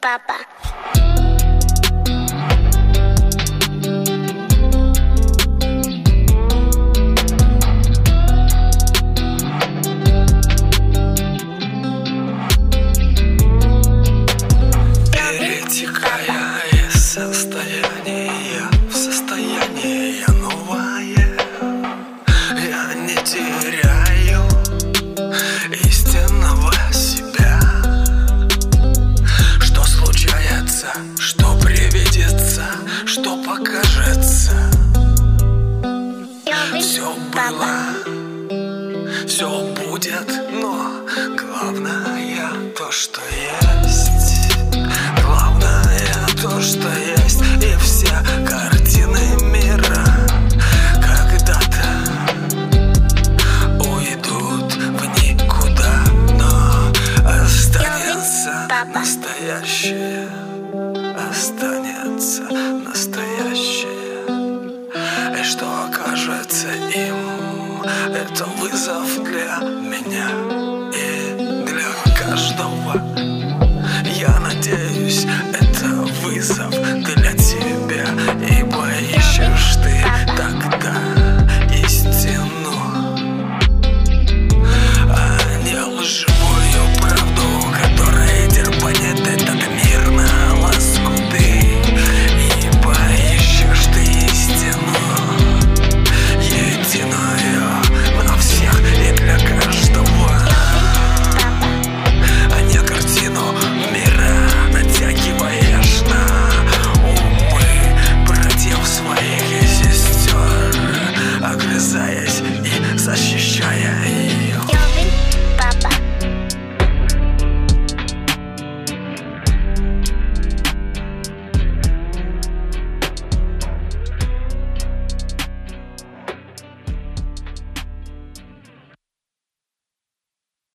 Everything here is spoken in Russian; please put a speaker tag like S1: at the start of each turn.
S1: папа.
S2: Перетекая из состояния в состояние новое Я не теряю привидится, что покажется. Все было, все будет, но главное то, что есть. Главное то, что есть И все картины мира Когда-то уйдут в никуда Но останется настоящее Останется настоящее И что окажется им Это вызов для меня И для каждого сестер Огрызаясь и защищая